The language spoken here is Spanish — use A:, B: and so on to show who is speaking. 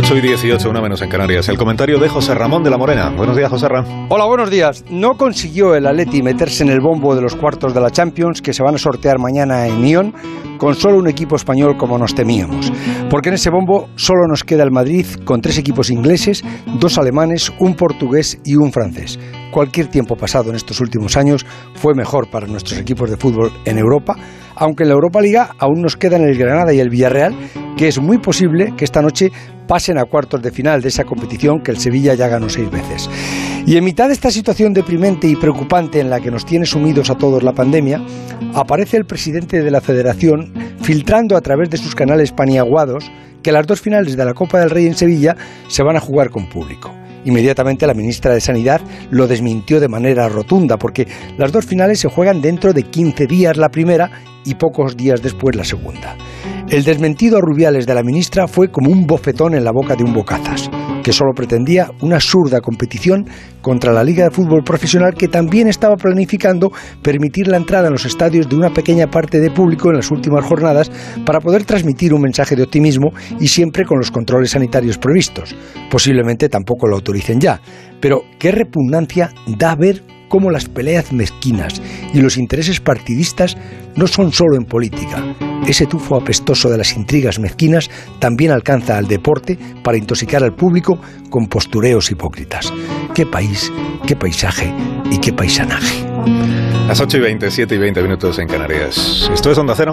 A: 8 y 18, una menos en Canarias. El comentario de José Ramón de la Morena. Buenos días, José Ramón.
B: Hola, buenos días. No consiguió el Atleti meterse en el bombo de los cuartos de la Champions que se van a sortear mañana en Lyon con solo un equipo español como nos temíamos. Porque en ese bombo solo nos queda el Madrid con tres equipos ingleses, dos alemanes, un portugués y un francés. Cualquier tiempo pasado en estos últimos años fue mejor para nuestros equipos de fútbol en Europa, aunque en la Europa Liga aún nos quedan el Granada y el Villarreal, que es muy posible que esta noche pasen a cuartos de final de esa competición que el Sevilla ya ganó seis veces. Y en mitad de esta situación deprimente y preocupante en la que nos tiene sumidos a todos la pandemia, aparece el presidente de la federación filtrando a través de sus canales paniaguados que las dos finales de la Copa del Rey en Sevilla se van a jugar con público. Inmediatamente la ministra de Sanidad lo desmintió de manera rotunda, porque las dos finales se juegan dentro de 15 días la primera y pocos días después la segunda. El desmentido a Rubiales de la ministra fue como un bofetón en la boca de un bocazas, que solo pretendía una absurda competición contra la Liga de Fútbol Profesional que también estaba planificando permitir la entrada en los estadios de una pequeña parte de público en las últimas jornadas para poder transmitir un mensaje de optimismo y siempre con los controles sanitarios previstos. Posiblemente tampoco lo autoricen ya, pero qué repugnancia da ver cómo las peleas mezquinas y los intereses partidistas no son solo en política. Ese tufo apestoso de las intrigas mezquinas también alcanza al deporte para intoxicar al público con postureos hipócritas. Qué país, qué paisaje y qué paisanaje.
A: Las 8 y 27 y 20 minutos en Canarias. ¿Esto es Onda Cero?